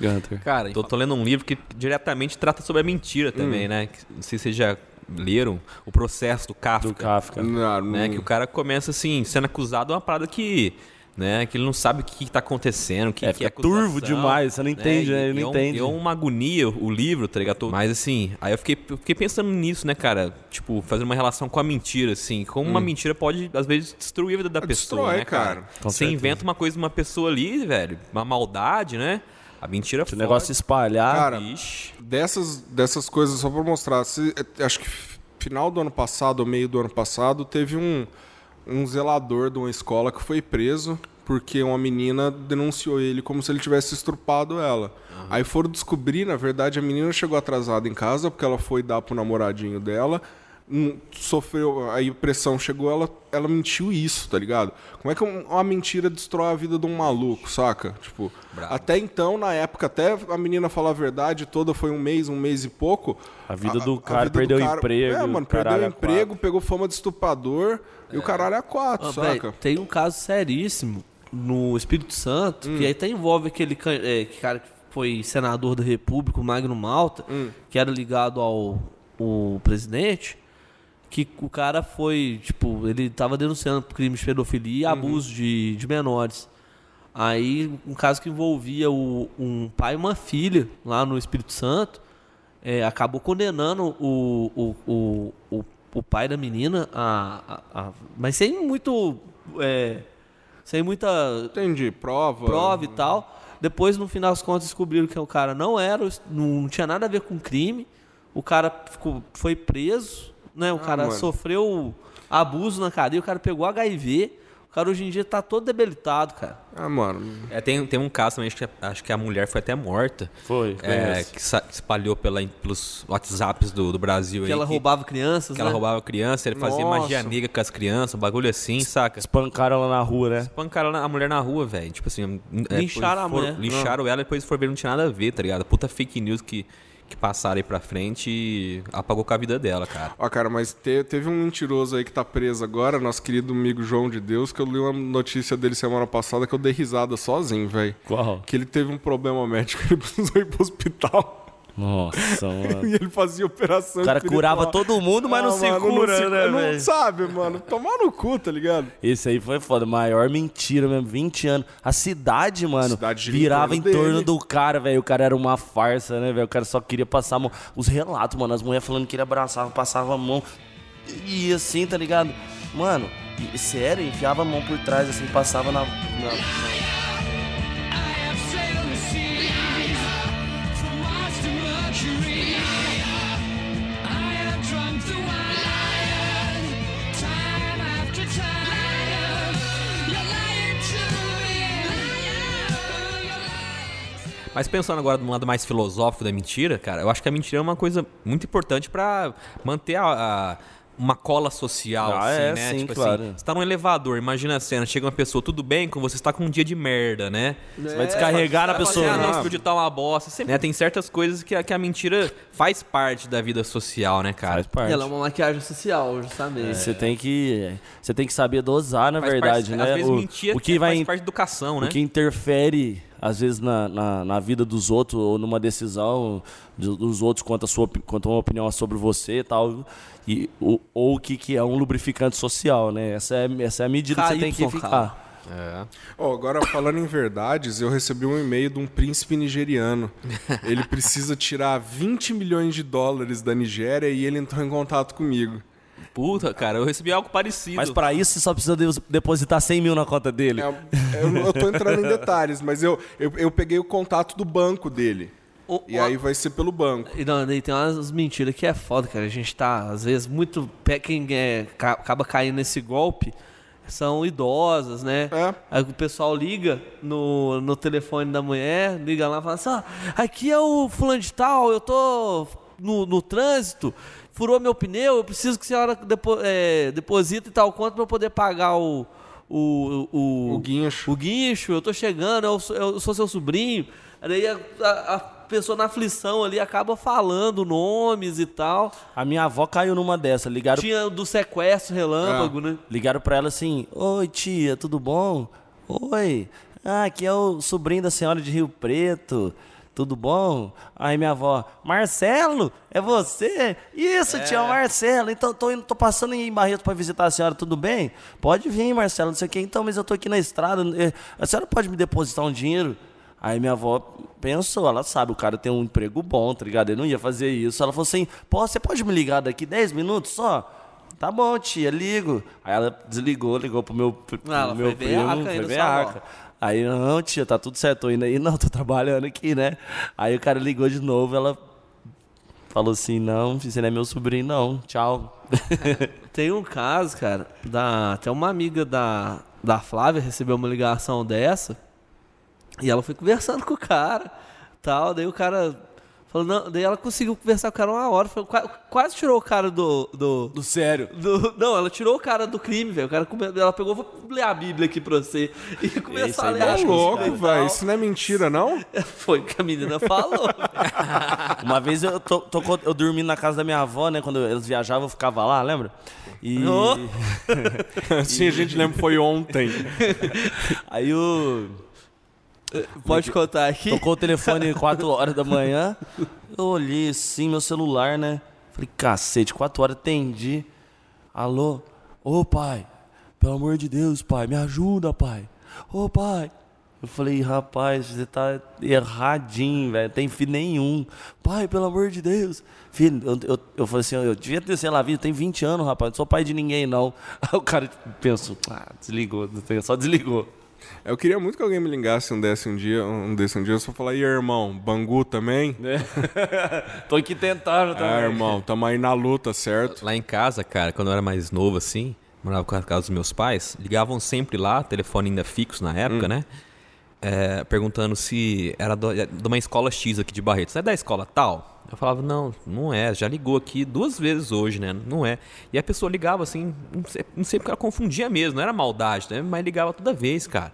Gunter. Cara, tô, tô lendo um livro que diretamente trata sobre a mentira também, Hum. né? Que- Não sei se vocês já leram o processo do Kafka. Do Kafka. Não, Né? não- Que o cara começa assim, sendo acusado de uma parada que. Né, que ele não sabe o que, que tá acontecendo, o que, É, que é turvo demais, você não entende, né? Ele não é um- entende. É uma agonia o livro, tá ligado? Mas assim, aí eu fiquei, eu fiquei pensando nisso, né, cara? Tipo, fazendo uma relação com a mentira, assim. Como uma mentira pode, às vezes, destruir a vida da pessoa, Hum. Destrói, né, cara? cara. Você certeza. inventa uma coisa de uma pessoa ali, velho, uma maldade, né? A mentira Se o negócio espalhar. Cara, Ixi. dessas, dessas coisas, só pra mostrar, se- é, acho que final do ano passado, ou meio do ano passado, teve um, um zelador de uma escola que foi preso porque uma menina denunciou ele como se ele tivesse estrupado ela. Aí foram descobrir, na verdade, a menina chegou atrasada em casa porque ela foi dar pro namoradinho dela. Hum, Sofreu, aí a pressão chegou, ela, ela mentiu isso, tá ligado? Como é que um- uma mentira destrói a vida de um maluco, saca? Tipo, até então, na época, até a menina falar a verdade toda foi um mês, um mês e pouco. A vida do cara, perdeu o emprego, É, mano, perdeu o a emprego, pegou fama de estuprador e o caralho é a quatro, Ah, saca? tem um caso seríssimo no Espírito Santo, que aí até envolve aquele é, que cara que foi senador da República, o Magno Malta, que era ligado ao o presidente, que o cara foi, tipo, ele tava denunciando crimes de pedofilia e abuso de, de menores. Aí, um caso que envolvia o- um pai e uma filha lá no Espírito Santo, é, acabou condenando o, o, o, o, o pai da menina a, a- a- mas sem muito é, sem muita Entendi, prova. prova e tal depois no final das contas descobriram que o cara não era não tinha nada a ver com crime o cara ficou, foi preso né o cara mano. sofreu abuso na cadeia o cara pegou HIV o cara hoje em dia tá todo debilitado cara Ah, mano. É, tem, tem um caso também, acho que, a- acho que a mulher foi até morta. Foi, É, conheço. que sa- espalhou pela, pelos WhatsApps do, do Brasil que aí. ela roubava crianças que ela né? roubava criança, ele fazia Nossa. magia negra com as crianças, um bagulho assim, saca? Espancaram ela na rua, né? Espancaram a mulher na rua, velho. Tipo assim, é, Lincharam a for- mulher. Lincharam ela e depois foram ver não tinha nada a ver, tá ligado? Puta fake news que, que passaram aí pra frente e apagou com a vida dela, cara. Ó, cara, mas te- teve um mentiroso aí que tá preso agora, nosso querido amigo João de Deus, que eu li uma notícia dele semana passada que eu dei risada sozinho, velho. Qual? Que ele teve um problema médico, ele precisou ir pro hospital. Nossa, mano. E ele fazia operação O cara espiritual. curava todo mundo, mas não se mano, cura, se- né, não velho? sabe, mano. Tomar no cu, tá ligado? Esse aí foi foda. Maior mentira mesmo. 20 anos. A cidade, mano, cidade virava em torno dele. do cara, velho. O cara era uma farsa, né, velho? O cara só queria passar a mão. Os relatos, mano. As mulheres falando que ele abraçava, passava a mão. E assim, tá ligado? Mano, sério, enfiava a mão por trás, assim, passava na. na- Mas pensando agora do lado mais filosófico da mentira, cara, eu acho que a mentira é uma coisa muito importante pra manter a, a- uma cola social, Ah, assim, é, né? sim, tipo claro. assim, você tá num elevador, imagina a cena, chega uma pessoa, tudo bem com você, você tá com um dia de merda, né? Você vai descarregar na Vai falar pessoa. assim, ah, não, esse digital é uma bosta. Sempre, né? Tem certas coisas que a, que a mentira faz parte da vida social, né, cara? Faz parte. E ela é uma maquiagem social, justamente. Você tem que. Você tem que saber dosar, na Faz verdade, parte- né? Às vezes o, mentir o que vai faz parte da educação, né? O que interfere, às vezes, na, na, na vida dos outros ou numa decisão do- dos outros quanto a, sua, quanto a uma opinião sobre você e tal. E, ou o que, que é um lubrificante social, né? Essa é, essa é a medida que você tem que KY, ficar. É. Ó, agora falando em verdades, eu recebi um e-mail de um príncipe nigeriano. Ele precisa tirar 20 milhões de dólares da Nigéria e ele entrou em contato comigo. Puta, cara, eu recebi algo parecido. Mas para isso você só precisa de- depositar 100 mil na conta dele. É, eu, eu tô entrando em detalhes, mas eu, eu, eu peguei o contato do banco dele. O- E o- aí vai ser pelo banco. E não, e tem umas mentiras que é foda, cara. A gente tá, às vezes, muito. Quem é, ca- acaba caindo nesse golpe são idosas, né? É. Aí o pessoal liga no, no telefone da mulher, liga lá e fala assim: ó, aqui é o fulano de tal, eu tô no, no trânsito, furou meu pneu, eu preciso que a senhora depo, é, deposite tal quanto pra eu poder pagar o. O, o, O guincho. o guincho, eu tô chegando, eu sou, eu sou seu sobrinho. Aí a, a- a pessoa na aflição ali acaba falando nomes e tal. A minha avó caiu numa dessa. Ligaram, Tinha do sequestro relâmpago, né? ligaram pra ela assim: Oi, tia, tudo bom? Oi. Ah, aqui é o sobrinho da senhora de Rio Preto. Tudo bom? Aí minha avó, Marcelo, é você? Isso, tia, é o Marcelo. Então tô, indo, tô passando em Barreto pra visitar a senhora, tudo bem? Pode vir, Marcelo, não sei o que. Então, mas eu tô aqui na estrada. eh, A senhora pode me depositar um dinheiro? Aí minha avó pensou, ela sabe, o cara tem um emprego bom, tá ligado? Ele não ia fazer isso. Ela falou assim: Pô, você pode me ligar daqui 10 minutos só? Tá bom, tia, ligo. Aí ela desligou, ligou pro meu, pro Ah, ela meu foi primo, veaca foi. Aí, não, tia, tá tudo certo, tô indo aí. Não, tô trabalhando aqui, né? Aí o cara ligou de novo, ela falou assim: não, você não é meu sobrinho, não. Tchau. Tem um caso, cara, da, até uma amiga da, da Flávia recebeu uma ligação dessa e ela foi conversando com o cara, tal, daí o cara falou, não, daí ela conseguiu conversar com o cara uma hora, foi, qua- quase tirou o cara do, do, Do sério. do- não, ela tirou o cara do crime, velho. O cara ela pegou, vou ler a Bíblia aqui pra você. E começou a ler mexe a louco, velho. Isso não é mentira, não? Foi o que a menina falou. Uma vez eu, to, tocou- eu dormi na casa da minha avó, né? Quando eles viajavam, eu ficava lá, lembra? E Oh. Assim a gente lembra foi ontem. aí o. Pode contar aqui. Tocou o telefone 4 horas da manhã. Eu olhei assim, meu celular, né? Falei, cacete, 4 horas atendi. Alô? Ô pai, pelo amor de Deus, pai, me ajuda, pai. Ô pai. Eu falei, rapaz, você tá erradinho, velho. Tem filho nenhum. Pai, pelo amor de Deus. Filho, eu, eu, eu falei assim, eu devia ter, sei lá, vindo, tem 20 anos, rapaz. Não sou pai de ninguém, não. Aí o cara pensou, ah, desligou, só desligou. Eu queria muito que alguém me ligasse um desse um dia, um desse um dia, eu só falar, e aí, irmão, Bangu também? Tô aqui tentando Ah, irmão, tamo aí na luta, certo? Lá em casa, cara, quando eu era mais novo assim, morava com a casa dos meus pais, ligavam sempre lá, telefone ainda fixo na época, né? É, perguntando se era do- de uma escola X aqui de Barretos. É da escola tal? Eu falava, não, não é, já ligou aqui duas vezes hoje, né? Não é. E a pessoa ligava assim, não sei, porque ela confundia mesmo, não era maldade, né? Mas ligava toda vez, cara.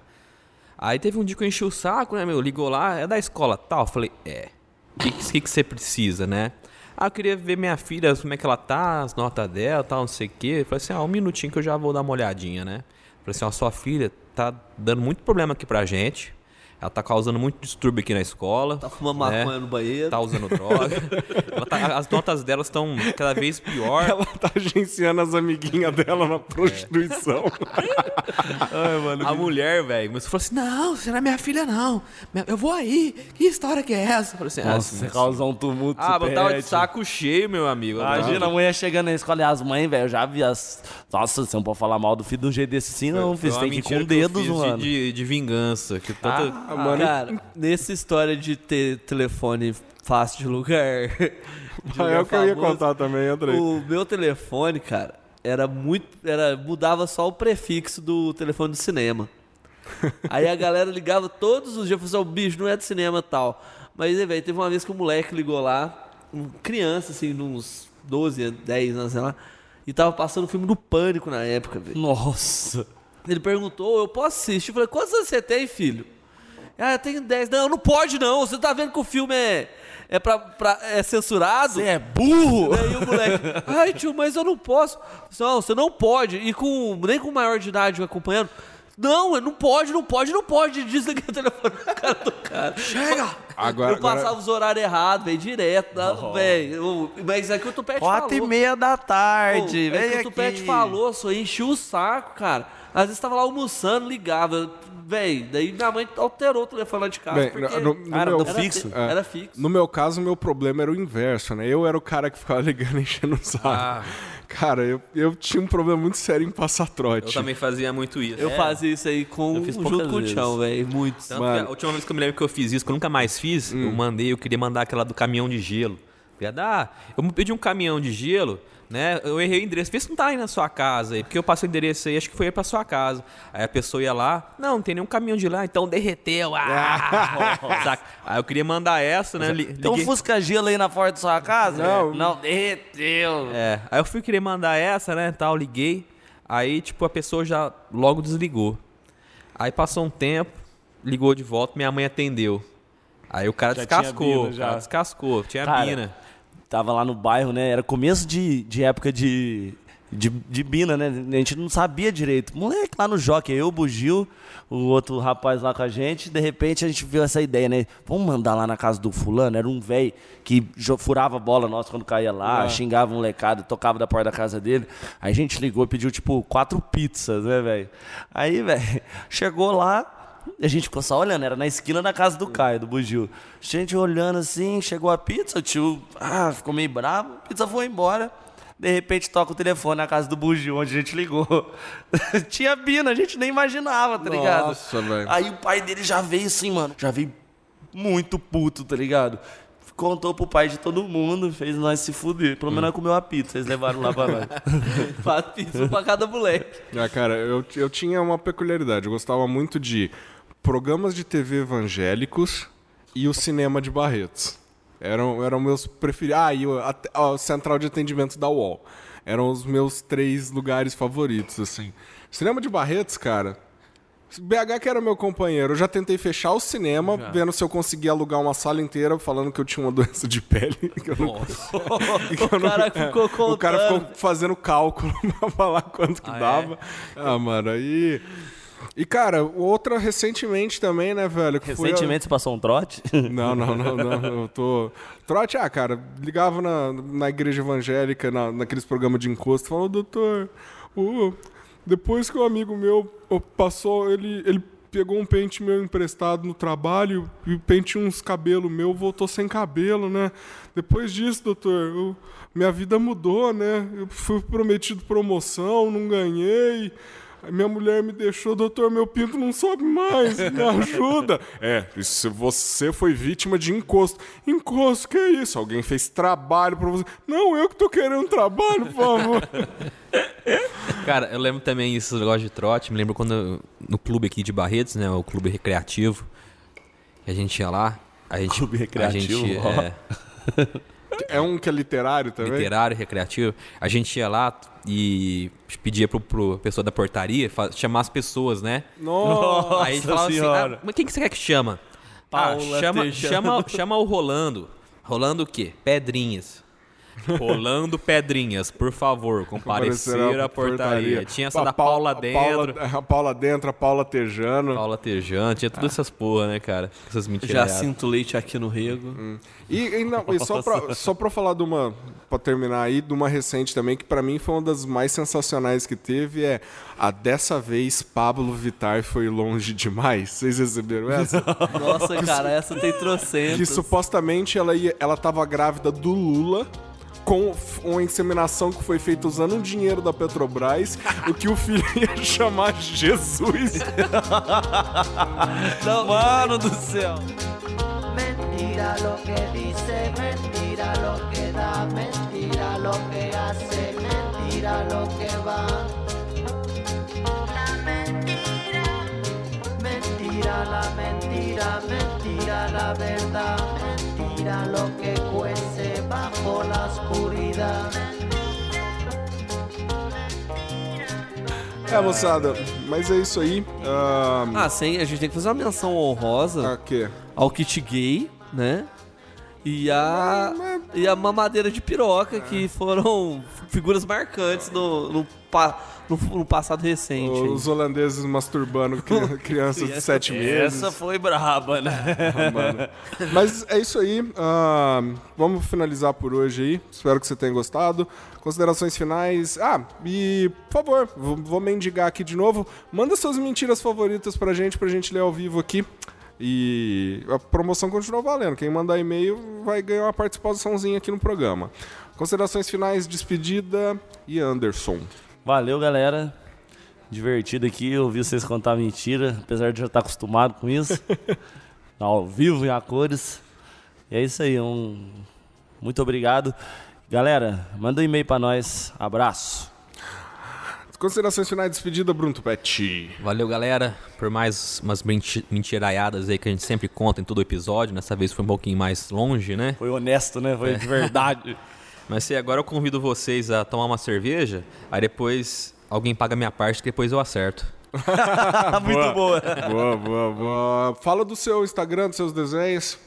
Aí teve um dia que eu enchi o saco, né, meu? Ligou lá, é da escola tal? Eu falei, é. O que, que, que você precisa, né? Ah, eu queria ver minha filha, como é que ela tá, as notas dela, tal, não sei o quê. Eu falei assim, ah, um minutinho que eu já vou dar uma olhadinha, né? Eu falei assim, ó, sua filha tá dando muito problema aqui pra gente. Ela tá causando muito distúrbio aqui na escola. Tá fumando né? maconha no banheiro. Tá usando droga. Ela tá- as notas delas estão cada vez pior. Ela tá agenciando as amiguinhas dela na prostituição. A mulher, velho, a falar assim: Não, você não é minha filha, não. Eu vou aí. Que história que é essa? Eu falei assim: ah, Nossa, você causou um tumulto. Ah, mas eu tava de saco cheio, meu amigo. Imagina a tava- mulher chegando na escola e as mães, velho, eu já vi as. Nossa, você não pode falar mal do filho de um jeito desse assim, não. Você uma tem que ir com que eu dedos, fiz de- mano. De, de vingança. Que tanta... Ah, mano, Cara, nessa história de ter telefone fácil de lugar. de é lugar o que eu ia contar também, Andrei. O meu telefone, cara, era muito. Era, mudava só o prefixo do telefone do cinema. Aí a galera ligava todos os dias, falava assim, "Ô, bicho, não é de cinema e tal. Mas, velho, teve uma vez que um moleque ligou lá, um criança, assim, de uns 12, 10 anos, sei lá, e tava passando o filme do Pânico na época, velho. Nossa. Ele perguntou, eu posso assistir? Eu falei, quantos anos você tem, filho? Ah, eu tenho 10. Não, não pode não. Você tá vendo que o filme é, é, pra, pra- é censurado? Você é burro! Aí o moleque, ai tio, mas eu não posso. Não, você não pode. E com, nem com maior de idade acompanhando. Não, não pode, não pode, não pode. Desliga o telefone na cara do cara. Chega! Agora- eu passava agora- os horários errados, velho, direto. Oh. velho. Mas é que o Tupete Quatro e falou. meia da tarde, é vem que o aqui. Tupete falou, só encheu o saco, cara. Às vezes tava lá almoçando, ligava. Véi, daí minha mãe alterou o telefone lá de casa. Bem, porque no- no era meu- do fixo? É. Era fixo. No meu caso, o meu problema era o inverso, né? Eu era o cara que ficava ligando e enchendo o saco. Ah. Cara, eu, eu tinha um problema muito sério em passar Eu trote. também fazia muito isso. Eu fazia isso aí com, Eu fiz junto com o vezes. Tião, velho. Muitos. Tanto a última vez que eu me lembro que eu fiz isso, que eu nunca mais fiz, eu mandei, eu queria mandar aquela do caminhão de gelo. Dar, eu pedi um caminhão de gelo, né? Eu errei o endereço, vê se não tá aí na sua casa aí, porque eu passei o endereço aí, acho que foi aí pra sua casa. Aí a pessoa ia lá, não, não tem nenhum caminhão de lá, então derreteu. Ah! Saca? Aí eu queria mandar essa, né? um liguei- Fusca gelo aí na porta da sua casa? Não. Não, derreteu. É, aí eu fui querer mandar essa, né, tal, liguei. Aí, tipo, a pessoa já logo desligou. Aí passou um tempo, ligou de volta, minha mãe atendeu. Aí o cara Já tinha descascou, o já. cara descascou, tinha Cara, bina. Tava lá no bairro, né? Era começo de, de época de, de, de Bina, né? A gente não sabia direito. Moleque lá no Jockey, eu, o Bugil, o outro rapaz lá com a gente. De repente a gente viu essa ideia, né? Vamos mandar lá na casa do fulano. Era um velho que furava a bola nossa quando caía lá, xingava um molecado, tocava da porta da casa dele. Aí a gente ligou, pediu tipo quatro pizzas, né, velho? Aí, velho, chegou lá. A gente ficou só olhando, era na esquina da casa do Caio, do Bugil. A gente olhando assim, chegou a pizza, o tio ah, ficou meio bravo, a pizza foi embora. De repente toca o telefone na casa do Bugil, onde a gente ligou. Tinha Bina, a gente nem imaginava, tá ligado? Nossa, velho. Aí o pai dele já veio assim, mano, já veio muito puto, tá ligado? contou pro pai de todo mundo, fez nós se fuder. Pelo menos nós comeu uma pizza, vocês levaram lá pra nós. Faz pizza pra cada moleque. Ah, cara, eu, eu tinha uma peculiaridade. Eu gostava muito de programas de TV evangélicos e o cinema de Barretos. Eram, eram meus preferidos. Ah, e o, a, a central de atendimento da UOL. Eram os meus três lugares favoritos, assim. Cinema de Barretos, cara. BH que era meu companheiro. Eu já tentei fechar o cinema, vendo se eu conseguia alugar uma sala inteira, falando que eu tinha uma doença de pele. que eu não- O cara ficou contando. o cara ficou fazendo cálculo pra falar quanto que dava. Ah, mano, aí. E, cara, outra recentemente também, né, velho? foi a- Recentemente você passou um trote? Não, não, não, não. Eu tô. Trote, ah, cara, ligava na, na igreja evangélica, na, naqueles programas de encosto, falando, doutor, ô, depois que o amigo meu passou, ele, ele pegou um pente meu emprestado no trabalho e pente uns cabelos meu, voltou sem cabelo, né? Depois disso, doutor, eu- minha vida mudou, né? Eu fui prometido promoção, não ganhei. Aí Minha mulher me deixou, doutor, meu pinto não sobe mais, me ajuda. É, isso você foi vítima de encosto. Encosto, que é isso? Alguém fez trabalho pra você. Não, eu que tô querendo trabalho, por favor. Cara, eu lembro também esse negócio de trote. Me lembro quando no clube aqui de Barretos, né? O clube recreativo. E a gente ia lá. A gente, Clube recreativo, A gente, ó. é, É um que é literário também? literário, recreativo. A gente ia lá e pedia pro, pro pessoa da portaria chamar as pessoas, né? Nossa. Aí a gente falava assim, Senhora. ah, mas quem que você quer que chama? Paula ah, chama, chama, chama o Rolando. Rolando o quê? Pedrinhas. Rolando Pedrinhas, por favor, comparecer à portaria. Tinha essa Pô, da a Paula- Paula a dentro. Paula, a Paula dentro, a Paula Tejano. Paula Tejano, tinha todas essas porra, né, cara? Essas mentiras. Já sinto leite aqui no rego. E, e não, e só, pra, só pra falar de uma. Pra terminar aí, de uma recente também, que pra mim foi uma das mais sensacionais que teve, é a dessa vez Pablo Vittar foi longe demais. Vocês receberam essa? Nossa, cara, essa tem trocentos. que supostamente ela, ia, ela tava grávida do Lula. Com uma inseminação que foi feita usando o dinheiro da Petrobras, o que o filho ia chamar Jesus. Não, mano do céu. Mentira lo que dice, mentira lo que da, mentira lo que hace, mentira lo que va. La mentira, mentira la mentira, mentira la verdad, mentira lo que cuece bajo la oscuridad. É, moçada, mas é isso aí. Ah, Ah, sim, a gente tem que fazer uma menção honrosa a quê? ao kit gay, né? E a, e a mamadeira de piroca, que foram figuras marcantes no, no, pa- no, no passado recente. Os holandeses masturbando cri- crianças de sete meses. Essa foi braba, né? mano. Mas é isso aí. ah, vamos finalizar por hoje aí. Espero que você tenha gostado. Considerações finais. Ah, e por favor, vou, vou mendigar aqui de novo. Manda suas mentiras favoritas pra gente, pra gente ler ao vivo aqui. E a promoção continua valendo. Quem mandar e-mail vai ganhar uma participaçãozinha aqui no programa. Considerações finais, despedida e Anderson. Valeu, galera. Divertido aqui, ouvir vocês contar mentira, apesar de já estar acostumado com isso. Ao vivo e a cores. E é isso aí, um... muito obrigado. Galera, manda um e-mail pra nós. Abraço. Considerações finais, despedida, Bruno Tupetti. Valeu, galera, por mais umas menti- mentiraiadas aí que a gente sempre conta em todo episódio. Nessa vez foi um pouquinho mais longe, né? Foi honesto, né? Foi de verdade. Mas se agora eu convido vocês a tomar uma cerveja, aí depois alguém paga a minha parte que depois eu acerto. muito boa. Boa, boa, boa. Fala do seu Instagram, dos seus desenhos.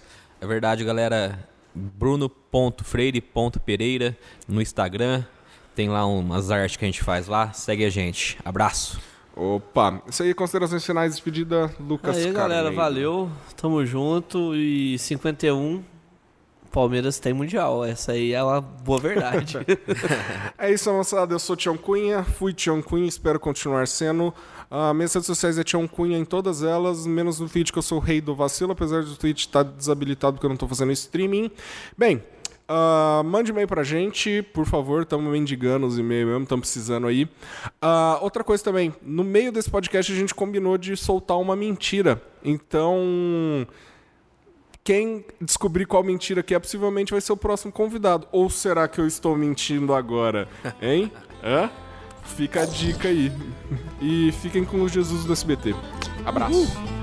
É verdade, galera. Bruno.freire.pereira no Instagram. Tem lá umas artes que a gente faz lá. Segue a gente. Abraço. Opa, isso aí, considerações finais, despedida, Lucas Aí, galera, Carneiro. valeu. Tamo junto. E 51, Palmeiras tem Mundial. Essa aí é uma boa verdade. É isso, moçada. Eu sou Tião Cunha, fui Tião Cunha, espero continuar sendo. Ah, minhas redes sociais é Tião Cunha em todas elas, menos no Twitch, que eu sou o rei do vacilo, apesar do Twitch estar desabilitado porque eu não tô fazendo streaming. Bem, ah, mande e-mail pra gente, por favor, estamos mendigando os e-mails mesmo, estamos precisando aí. Ah, outra coisa também, no meio desse podcast a gente combinou de soltar uma mentira. Então. quem descobrir qual mentira que é, possivelmente vai ser o próximo convidado. Ou será que eu estou mentindo agora? Hein? Hã? Fica a dica aí. E fiquem com o Jesus do SBT. Abraço.